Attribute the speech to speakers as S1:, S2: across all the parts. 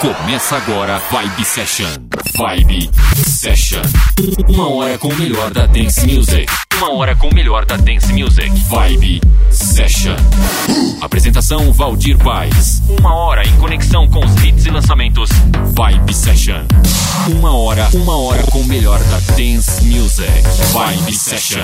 S1: Começa agora Vibe Session. Vibe Session. Uma hora com o melhor da Dance Music. Uma hora com o melhor da Dance Music. Vibe Session. Apresentação Valdir Paz. Uma hora em conexão com os hits e lançamentos. Vibe Session. Uma hora, uma hora com o melhor da Dance Music. Vibe Session.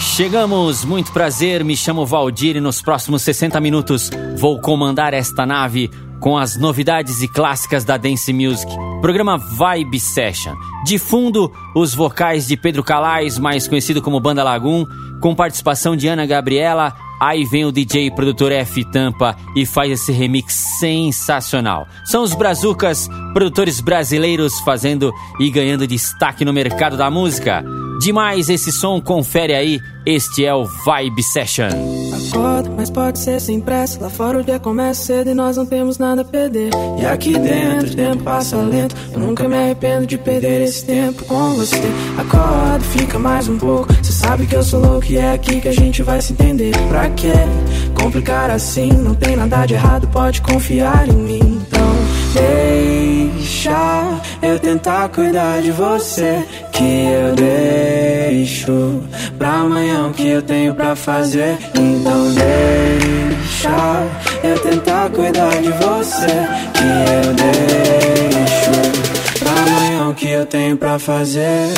S2: Chegamos, muito prazer, me chamo Valdir e nos próximos 60 minutos vou comandar esta nave com as novidades e clássicas da Dance Music. Programa Vibe Session. De fundo, os vocais de Pedro Calais, mais conhecido como Banda Lagoon, com participação de Ana Gabriela. Aí vem o DJ produtor F Tampa e faz esse remix sensacional. São os Brazucas, produtores brasileiros fazendo e ganhando destaque no mercado da música. Demais esse som, confere aí. Este é o Vibe Session.
S3: Acorda, mas pode ser sem pressa. Lá fora o dia começa cedo e nós não temos nada a perder. E aqui dentro o tempo passa lento. Eu nunca me arrependo de perder esse tempo com você. Acorda, fica mais um pouco. Você sabe que eu sou louco e é aqui que a gente vai se entender. Pra quê? Complicar assim, não tem nada de errado, pode confiar em mim. Então, deixa eu tentar cuidar de você. Que eu deixo pra amanhã o que eu tenho pra fazer. Então, deixa eu tentar cuidar de você. Que eu deixo pra amanhã o que eu tenho pra fazer.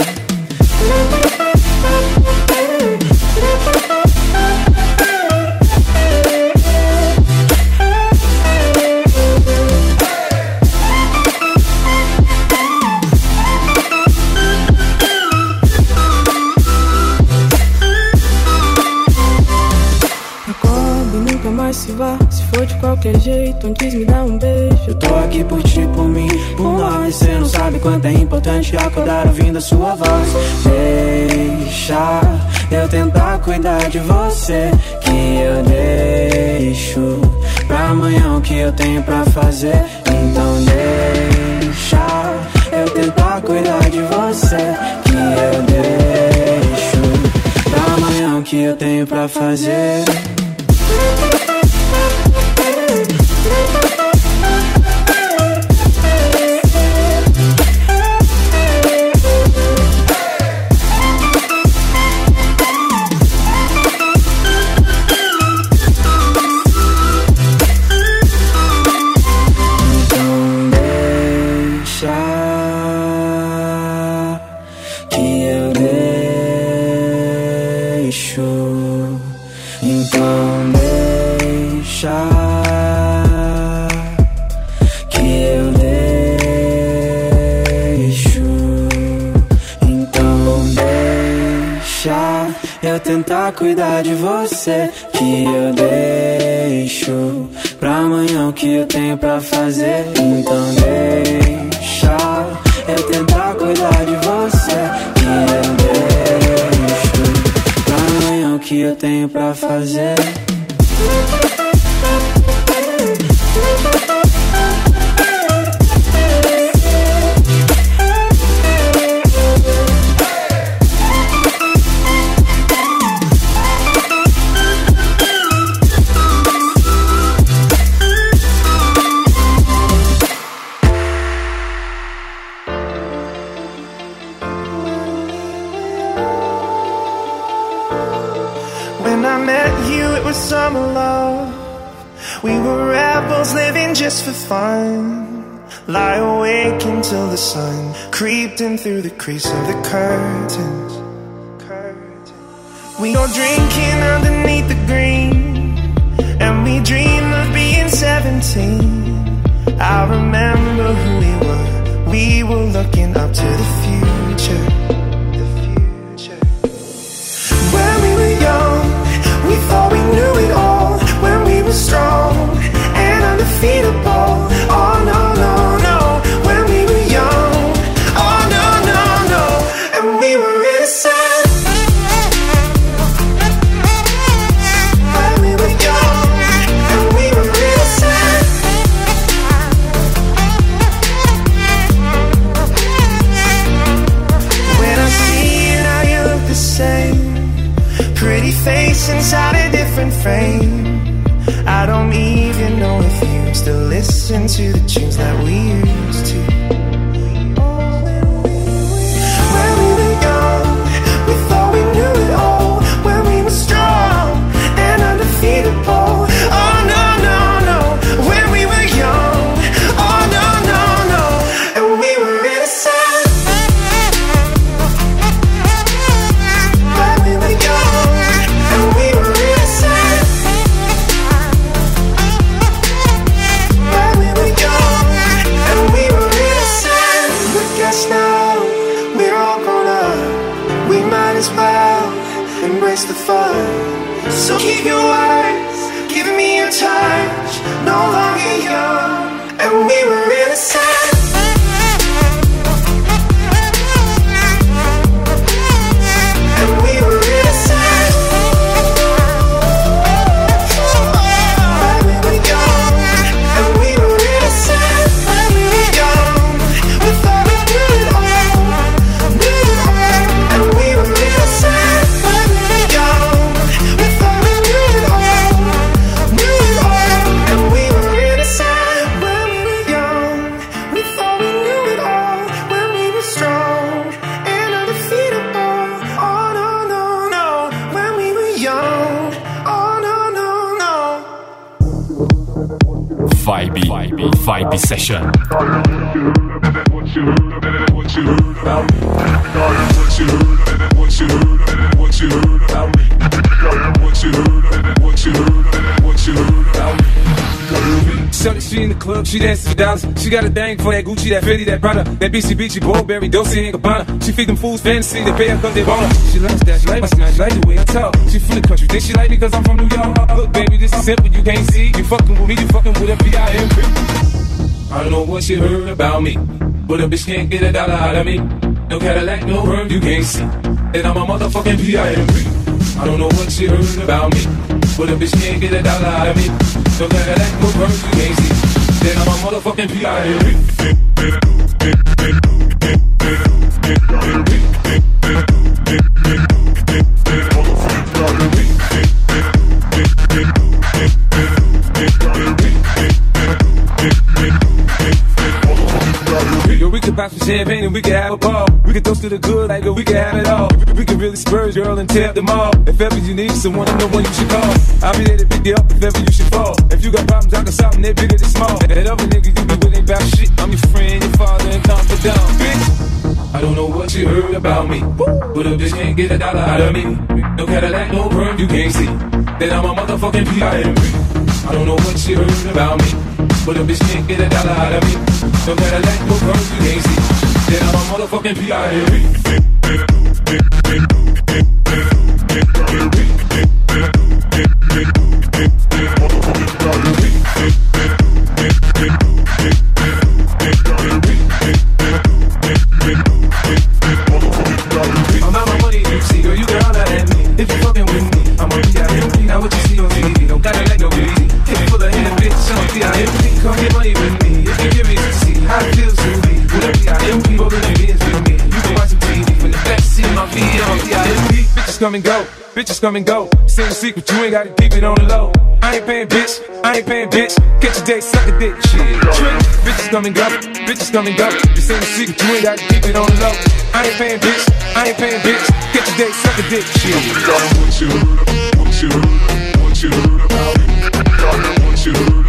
S3: Qualquer jeito, antes me dá um beijo. Eu tô aqui por ti, por mim, por nós. Cê não sabe quanto é importante acordar ouvindo a sua voz. Deixa eu tentar cuidar de você, que eu deixo pra amanhã o que eu tenho pra fazer. Então deixa eu tentar cuidar de você, que eu deixo pra amanhã o que eu tenho pra fazer.
S4: said until the sun creeped in through the crease of the curtains. We go drinking underneath the green, and we dream of being 17. I remember who we were. We were looking up to the future. The future. When we were young, we thought we knew it all. When we were strong and undefeatable. frame. I don't even know if you still listen to
S5: she she dancing for dollars. She got a thing for that Gucci, that Fendi, that Prada, that BCBG, Burberry, Dolce and Gabbana. She feed them fools fantasy, they pay her cause they want. She likes that, she like my she like the way I talk. She from the country, think she like me cause I'm from New York. Look, baby, this is simple, you can't see. You fucking with me, you fucking with a B.I.M.B. I don't know what you heard about me, but a bitch can't get a dollar out of me. No Cadillac, no perm, you can't see. And I'm a motherfucking P.I.M.P. I don't know what you heard about me, but a bitch can't get a dollar out of me. No Cadillac, no perm, you can't motherfucking P.I.A. champagne and we can have a ball. We can toast to the good, like we can have it all. We can really spurge, girl, and tap them all. If ever you need someone, I know one you should call. I'll be there to pick you up if ever you should fall. If you got problems, I can solve them, they're bigger than small. That other nigga you be with ain't about shit. I'm your friend, your father, and confidant, bitch. I don't know what you heard about me, but a bitch can't get a dollar out of me. No Cadillac, no perm, you can't see. Then I'm a motherfucking P.I.M.P. I don't know what you heard about me. But a bitch can't get a dollar out of me. No that, no girls you can't see. I'm a motherfucking I'm come and go, bitches come and go. Same secret, you ain't gotta keep it on the low. I ain't paying bitch, I ain't paying bitch. Catch a date, suck a dick, shit. Bitches come and go, bitches come and go. The same secret, you ain't gotta keep it on the low. I ain't paying bitch, I ain't paying bitch. Catch a date, suck a dick, shit.
S6: What you heard, what you what you heard about me? What you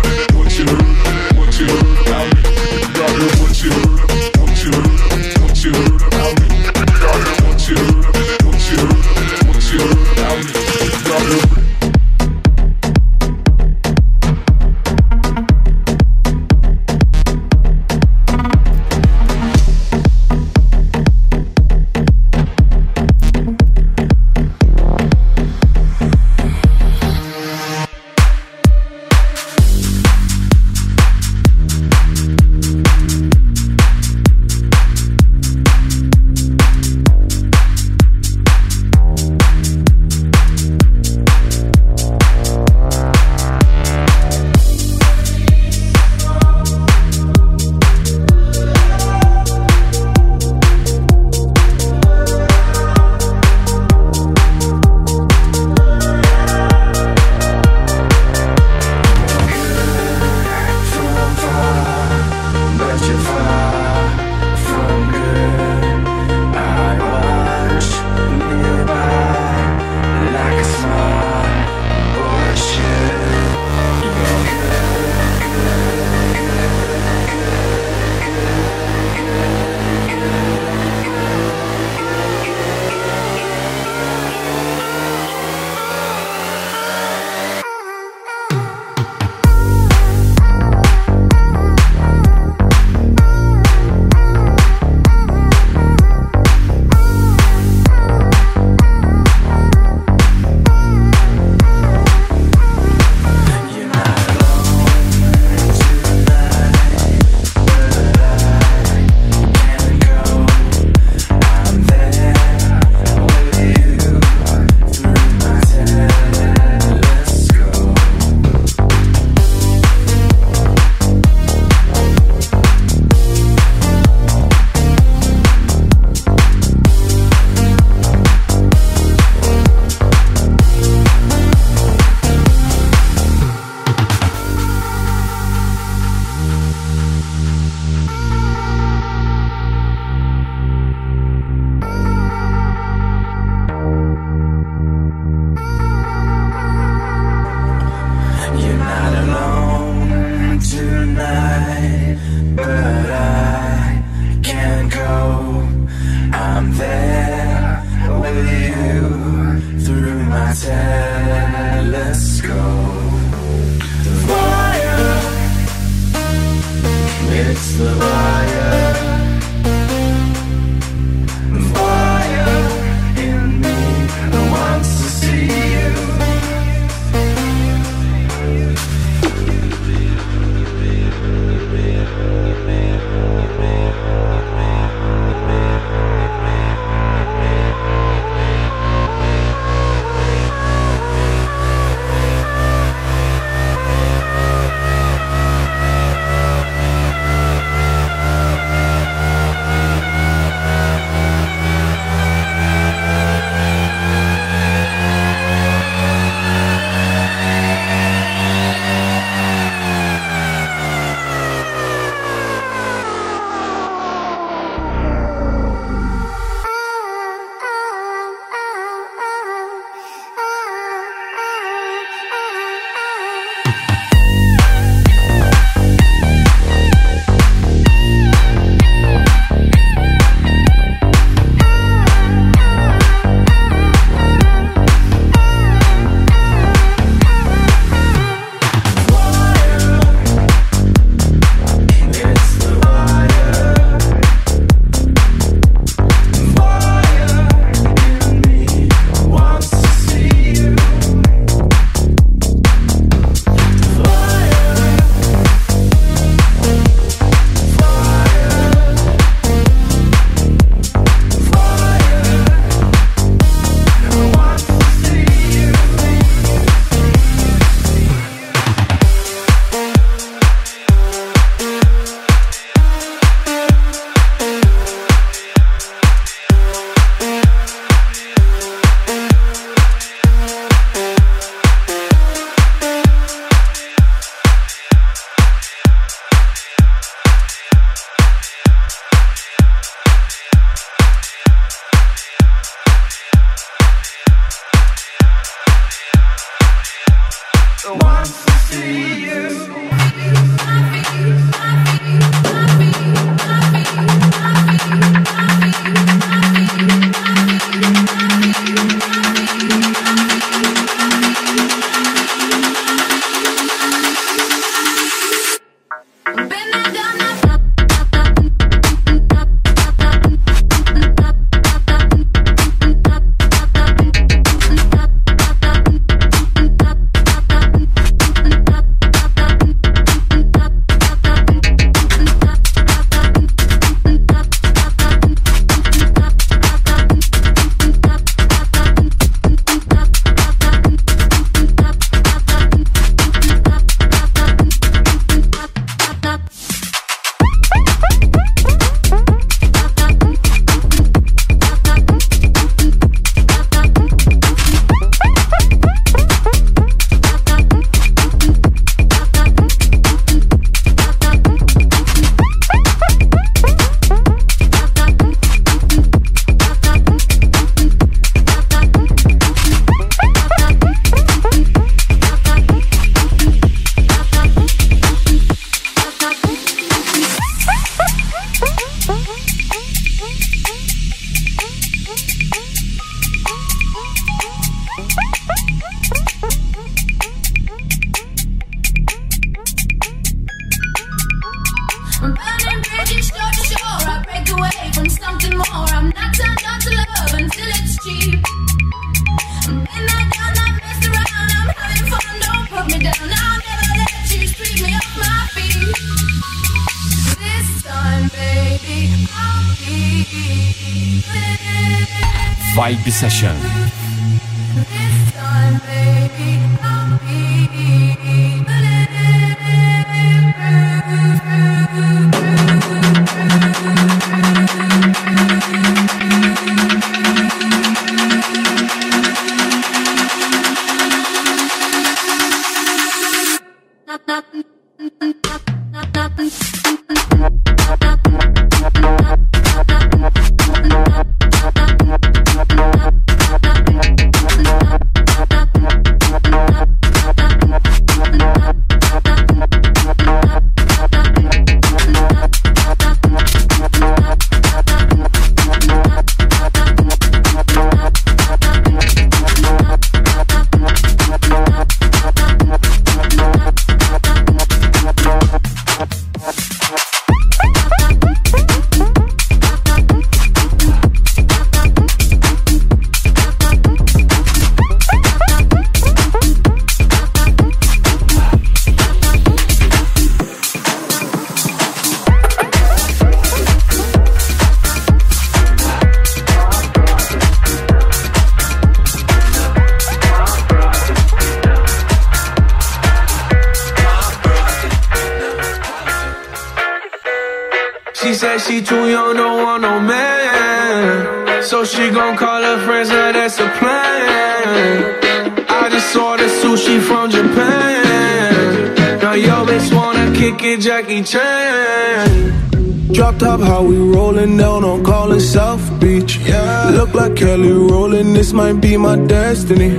S7: this might be my destiny.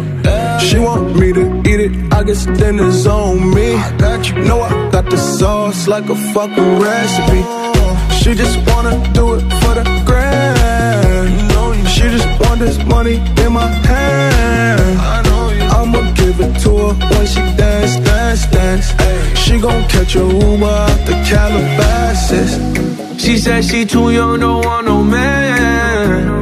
S7: She want me to eat it, I guess then it's on me. You. Know I got the sauce like a fucking recipe. She just wanna do it for the grand. She just want this money in my hand. I'ma give it to her when she dance, dance, dance. She gon' catch a Uber out the Calabasas.
S8: She said she too young, don't want no man.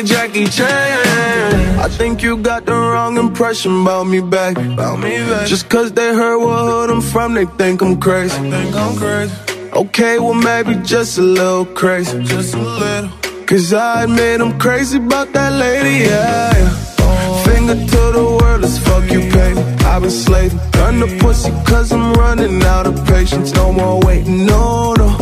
S8: Jackie Chan.
S7: I think you got the wrong impression about me, back. About me, back. Just cause they heard what hood I'm from, they think I'm crazy. think I'm crazy. Okay, well maybe just a little crazy. Just a little. Cause I admit I'm crazy about that lady, yeah. yeah. Finger to the world, as fuck you pay. I've been slaving, done the pussy cause I'm running out of patience. No more waiting, no, no.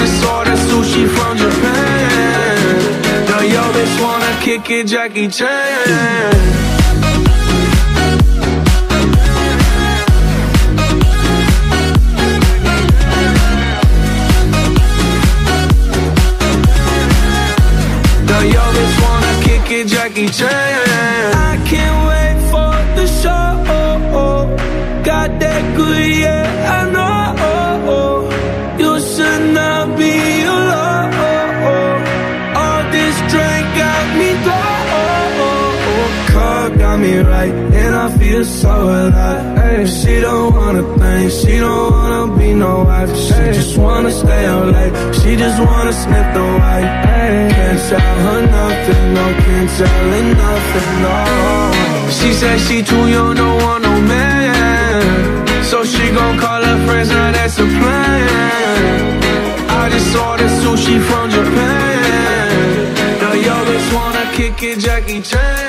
S8: Just ordered sushi from Japan. Now yo bitch wanna kick it, Jackie Chan. Jackie Chan. Feel so alive. Ay, she don't wanna think, she don't wanna be no wife. She just wanna stay out late, she just wanna sniff the white. Ay, can't tell her nothing, no, can't tell her nothing, no. She said she too young, don't want no man. So she gon' call her friends, now that's a plan. I just ordered sushi from Japan. Now yo bitch wanna kick it, Jackie Chan.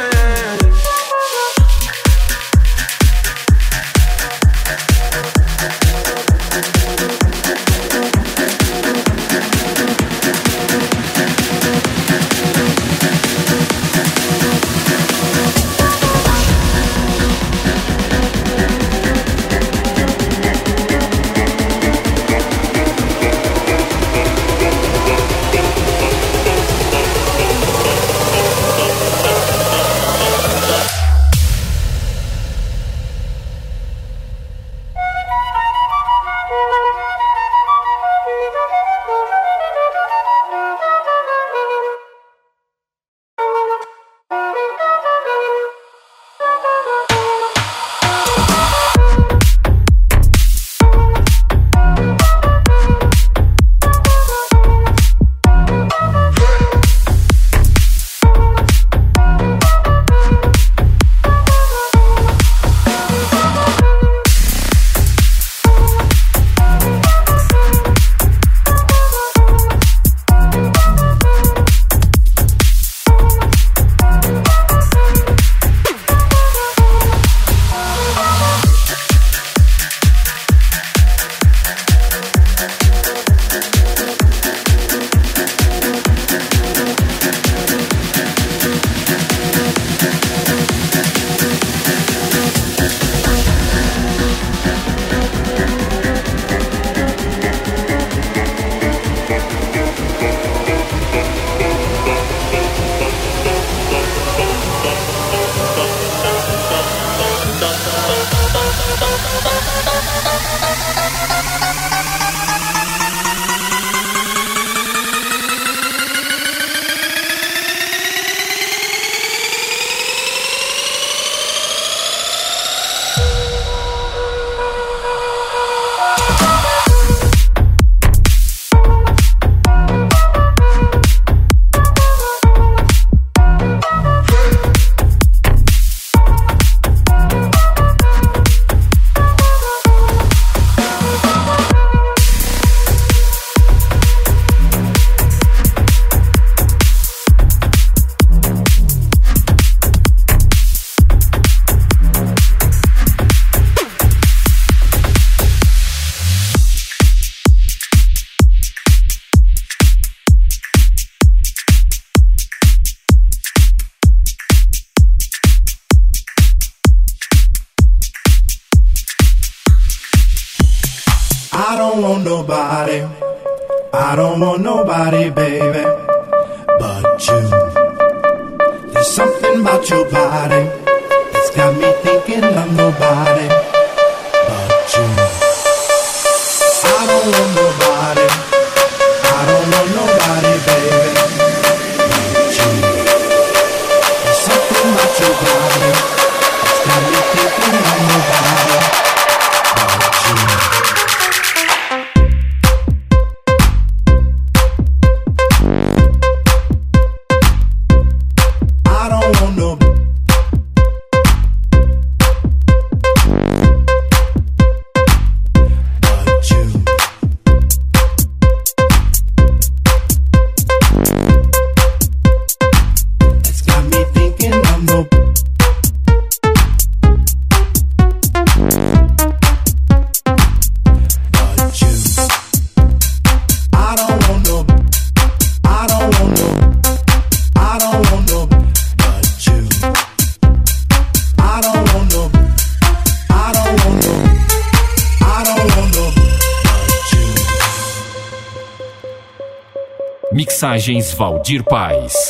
S1: I don't want nobody. I don't want nobody, baby. But you. There's something about your body that's got me thinking I'm nobody.
S9: Imagens Valdir Paz.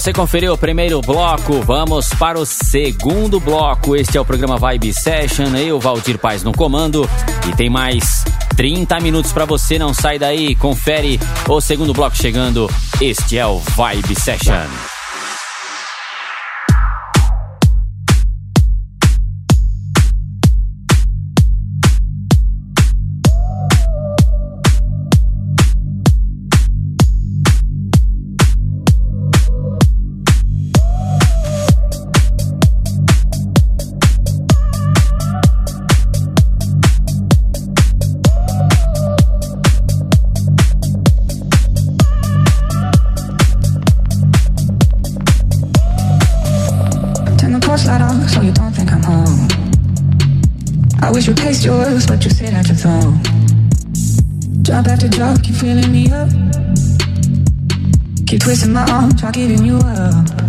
S2: Você conferiu o primeiro bloco, vamos para o segundo bloco. Este é o programa Vibe Session, eu, Valdir Paz no comando. E tem mais 30 minutos para você, não sai daí, confere o segundo bloco chegando. Este é o Vibe Session.
S10: Try giving you up.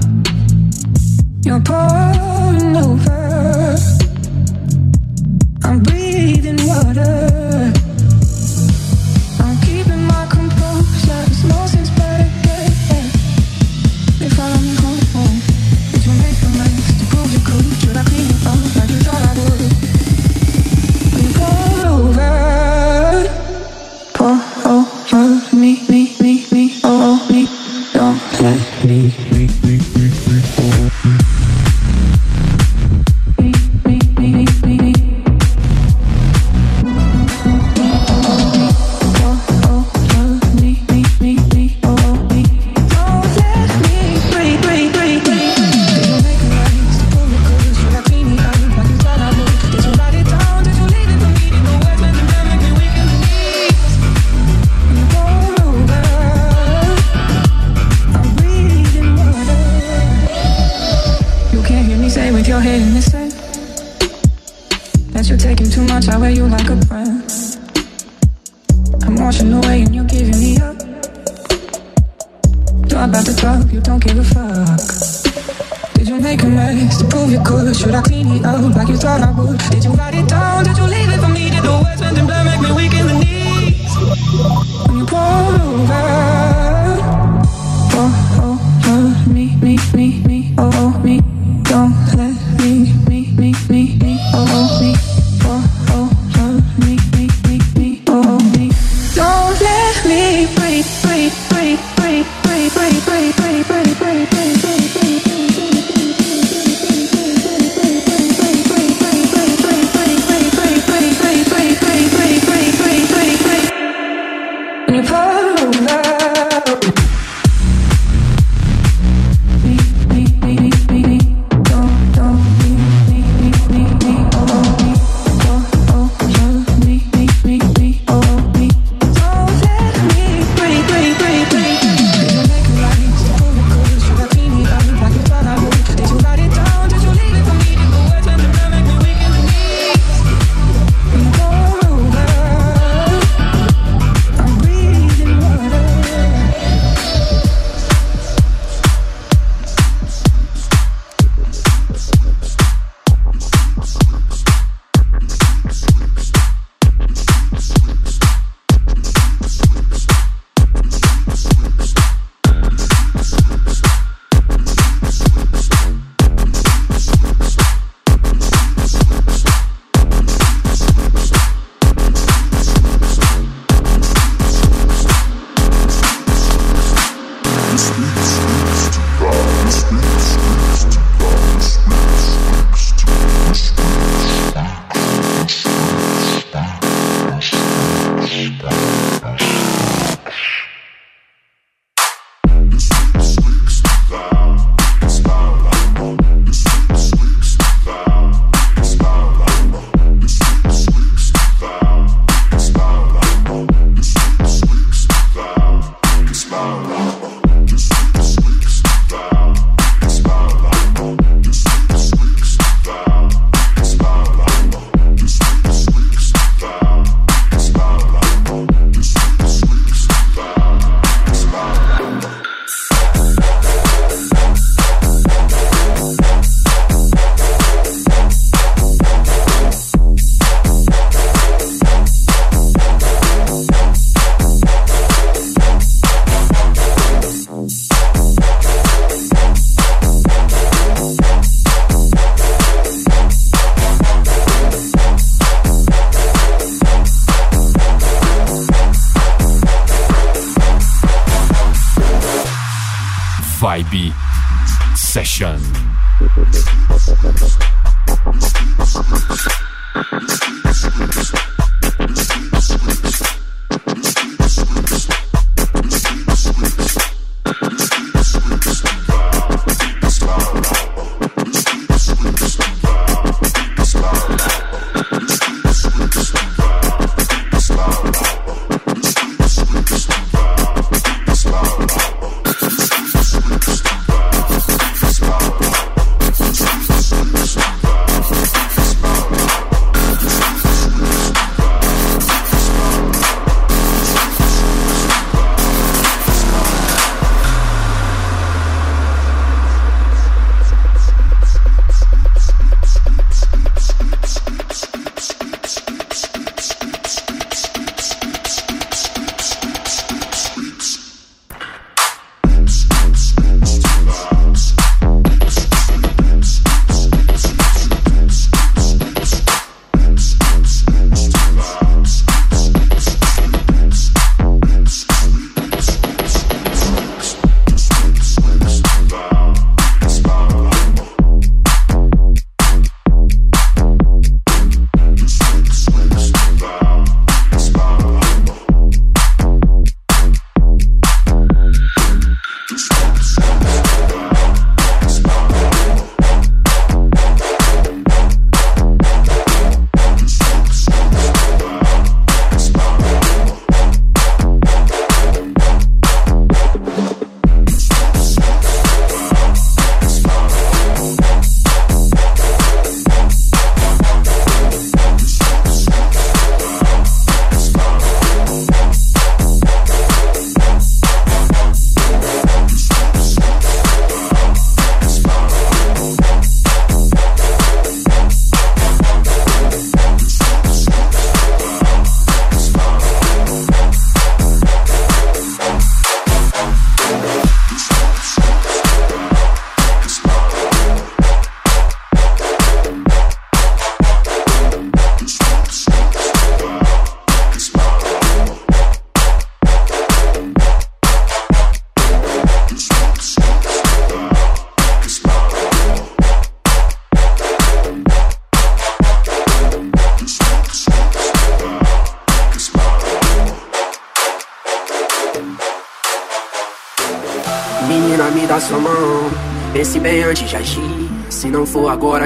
S1: Debbie Session.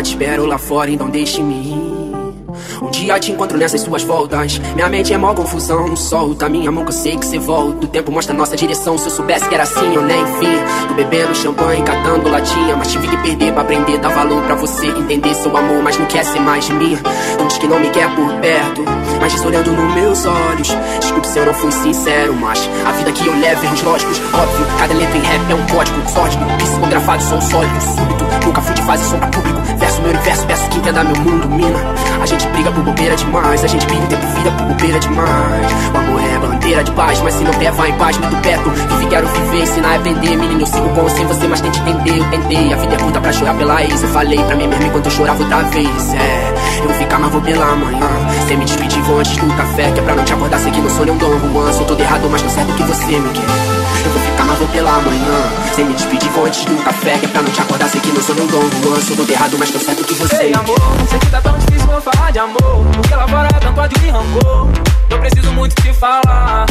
S11: Te espero lá fora, então deixe-me ir. Um dia te encontro nessas suas voltas. Minha mente é mó confusão. Solta minha mão que eu sei que você volta. O tempo mostra nossa direção. Se eu soubesse que era assim, eu nem vi. Tô bebendo champanhe, catando latinha. Mas tive que perder pra aprender. Dar valor pra você entender seu amor, mas não quer ser mais de mim. Não diz que não me quer por perto. Mas diz olhando nos meus olhos. Desculpe se eu não fui sincero, mas a vida que eu levo é uns lógicos. Óbvio, cada letra em rap é um código sórdido. Psicografado, sou sólido, súbito. Nunca fui de fase som pra público. Verso meu universo, peço que entenda meu mundo, mina. A gente briga por bobeira demais. A gente briga o tempo vida por bobeira demais. O amor é bandeira de paz, mas se não der, vai em paz, muito perto. Vive, quero viver, ensinar a aprender. Menino, eu sigo bom sem você, mas tente entender. Eu tentei, a vida é curta pra chorar pela ex. Eu falei pra mim mesmo enquanto eu chorava outra vez. É, eu vou ficar, mas vou pela manhã. Sem me despedir, vou antes do café. Que é pra não te acordar, sei que não sou nem um Dom Juan. Sou todo errado, mas tô certo que você me quer. Eu vou ficar, pela manhã. Sem me despedir, vou antes do café. Que é pra não te acordar, sei que não sou nem Dom Juan. Sou todo errado, mas tô certo que você
S12: Ei, amor, sei que tá tão difícil vou falar de amor. Porque lá fora tanto ódio e rancor. Eu preciso muito te falar.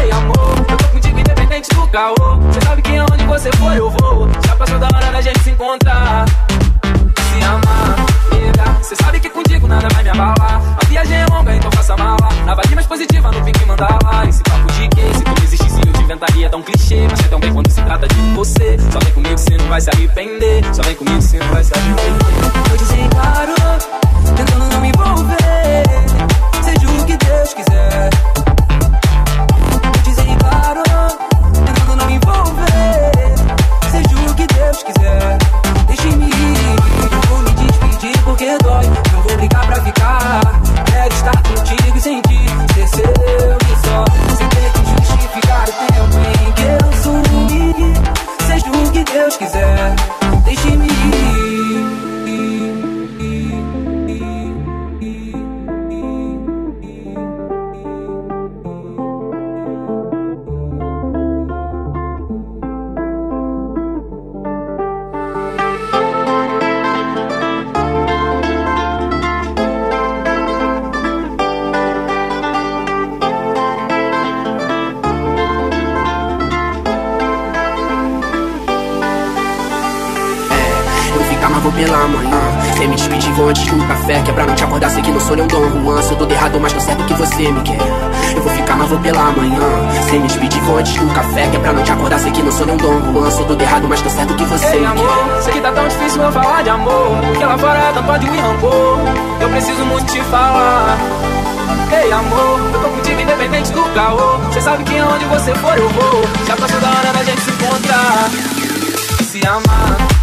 S12: Ei, amor, eu tô contigo independente do caô. Você sabe que aonde você for eu vou. Já passou da hora da gente se encontrar. Se amar, nega. Você sabe que contigo nada vai me abalar. A viagem é longa, então faça mala. Na vibe mais positiva, não fique mandar lá. Esse papo de quê? Se te inventaria tão clichê. Mas é tão bem quando se trata de você. Só vem comigo, você não vai se arrepender. Só vem comigo, você não vai se arrepender.
S13: Eu disse claro, tentando não me envolver. Seja o que Deus quiser. life Sem
S11: me despedir, vou antes do café. Que é pra não te acordar, sei que não sou nem um Dom Juan. Sou todo errado, mas tô certo que você me quer. Eu vou ficar, mas vou pela manhã. Sem me despedir, vou antes do café. Que é pra não te acordar, sei que não sou nem um Dom Juan. Sou todo errado, mas tô certo que você
S12: Ei,
S11: me
S12: amor,
S11: quer.
S12: sei que tá tão difícil eu falar de amor. Porque lá fora é tanto ódio e rancor. Eu preciso muito te falar. Ei, amor, eu tô contigo independente do caô. Cê sabe que aonde você for eu vou. Já passou da hora da gente se encontrar. Se amar, amar,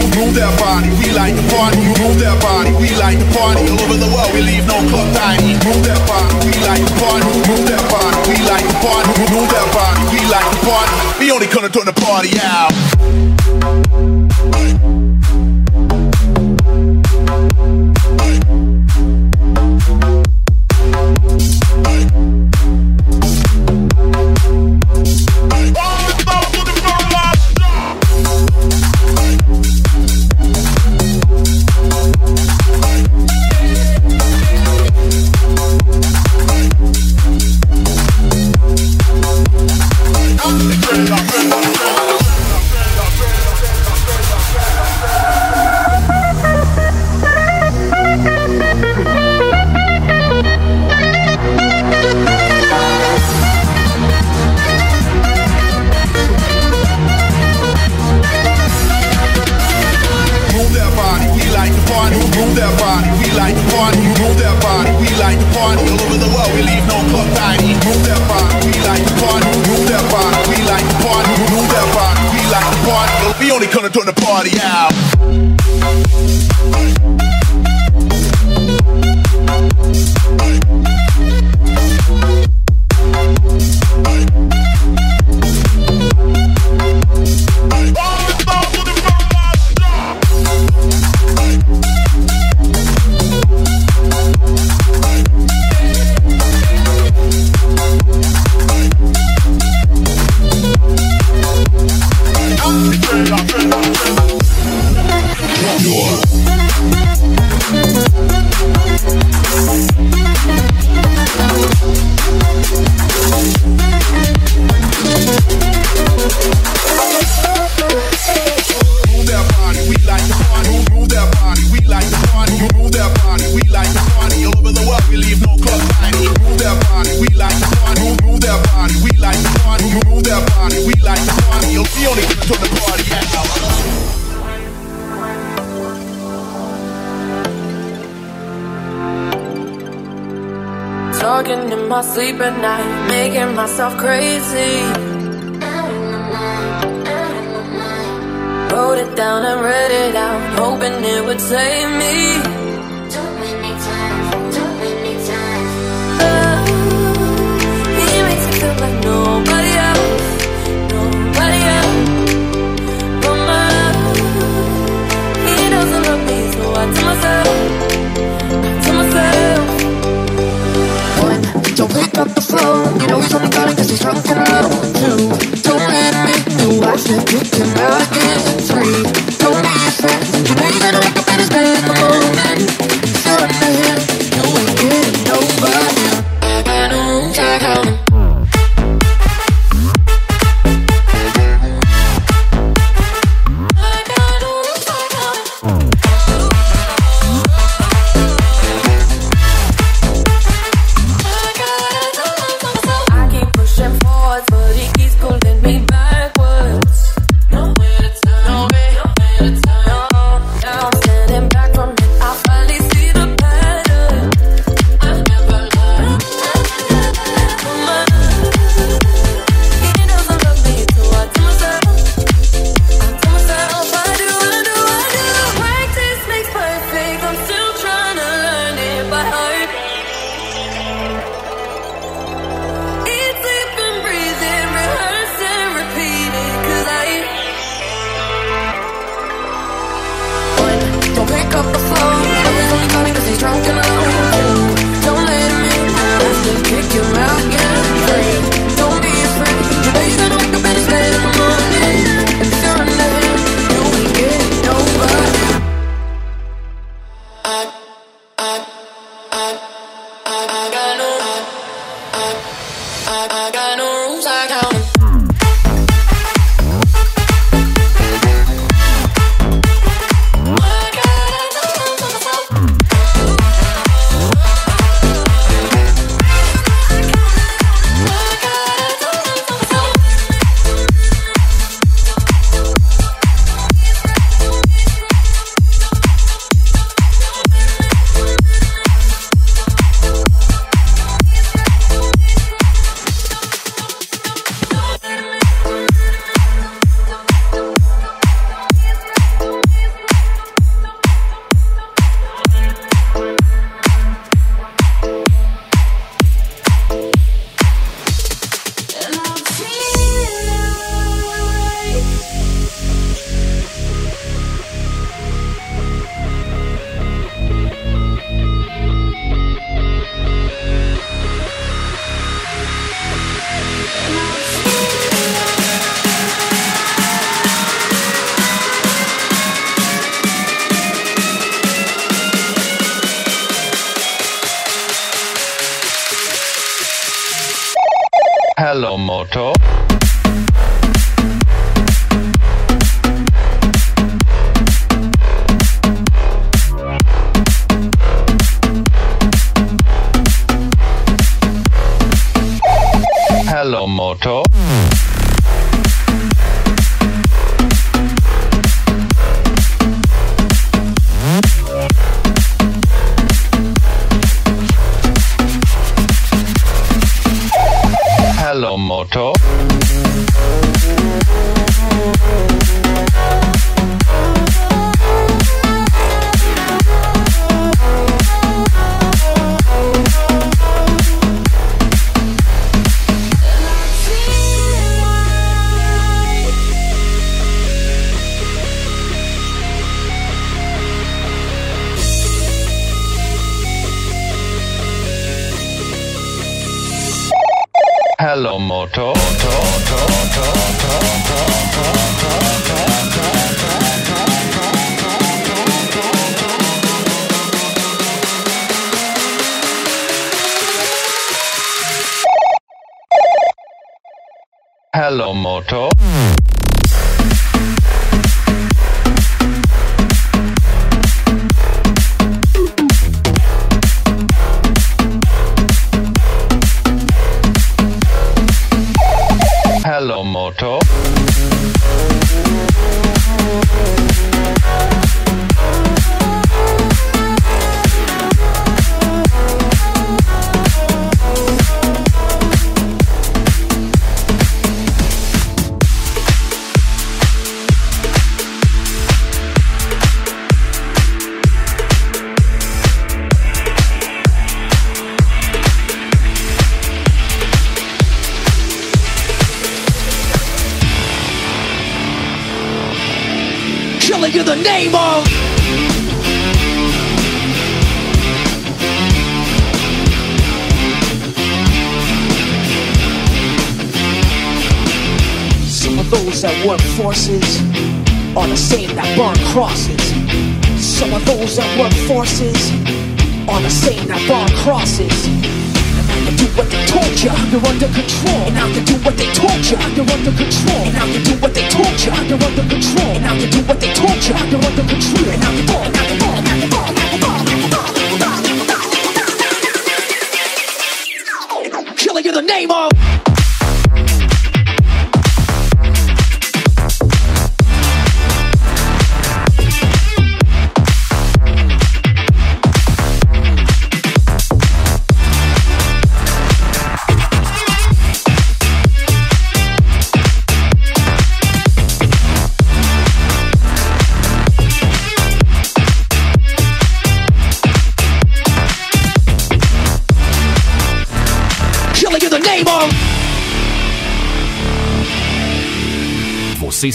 S14: to party. Move that body, we like to party. Move that body, we like to party. All over the world, we leave no club tiny. Move that body, we like to party. Move that body, we like to party. Move that body, we like to party. We only gonna turn the party out.
S15: My sleep at night, making myself crazy. Wrote it down and read it out, hoping it would save me.
S16: Up phone. You know he's only calling 'cause he's drunk and alone. Two, don't let me do You I said kick him out again. Three, don't be a friend. You know you better wake up in his bed in the morning. Shut hell,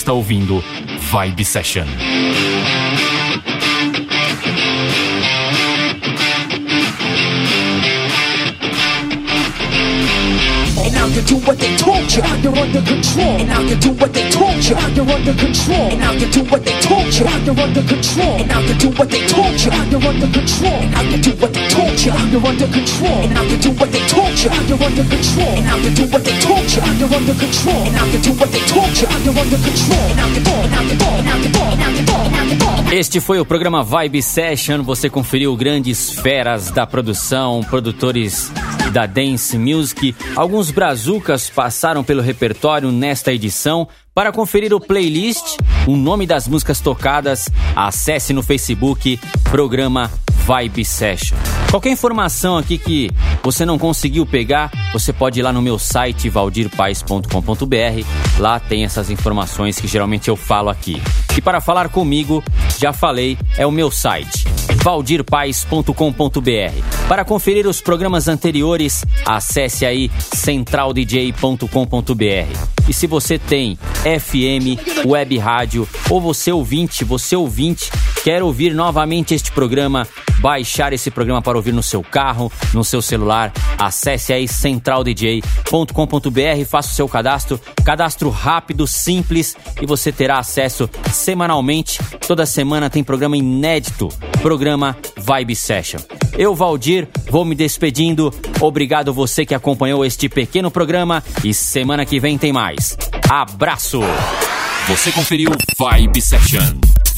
S1: está ouvindo Vibe Session.
S17: What they told you, you're under control. And now you do what they told you, you're under control. And now you do what they told you, you're under control. And now you do what they told you, you're under control. And now you do what they told you, you're under control. And now you do what they told you, you're under control. And now you do what they told you, you're under control. And now you do what they told you, you're under control. And now you do, and now you do, and now you do, and now you do, and now.
S2: Este foi o programa Vibe Session. Você conferiu grandes feras da produção, produtores da Dance Music. Alguns brazucas passaram pelo repertório nesta edição. Para conferir o playlist, o nome das músicas tocadas, acesse no Facebook programa Vibe Session. Qualquer informação aqui que você não conseguiu pegar, você pode ir lá no meu site valdirpaes.com.br. Lá tem essas informações que geralmente eu falo aqui. E para falar comigo, já falei, é o meu site valdirpaes.com.br. Para conferir os programas anteriores, acesse aí centraldj.com.br. E se você tem FM, web rádio ou você ouvinte, você ouvinte Quer ouvir novamente este programa? Baixar esse programa para ouvir no seu carro, no seu celular? Acesse aí centraldj.com.br, faça o seu cadastro, cadastro rápido, simples e você terá acesso semanalmente. Toda semana tem programa inédito, programa Vibe Session. Eu, Valdir, vou me despedindo. Obrigado você que acompanhou este pequeno programa e semana que vem tem mais. Abraço!
S1: Você conferiu Vibe Session.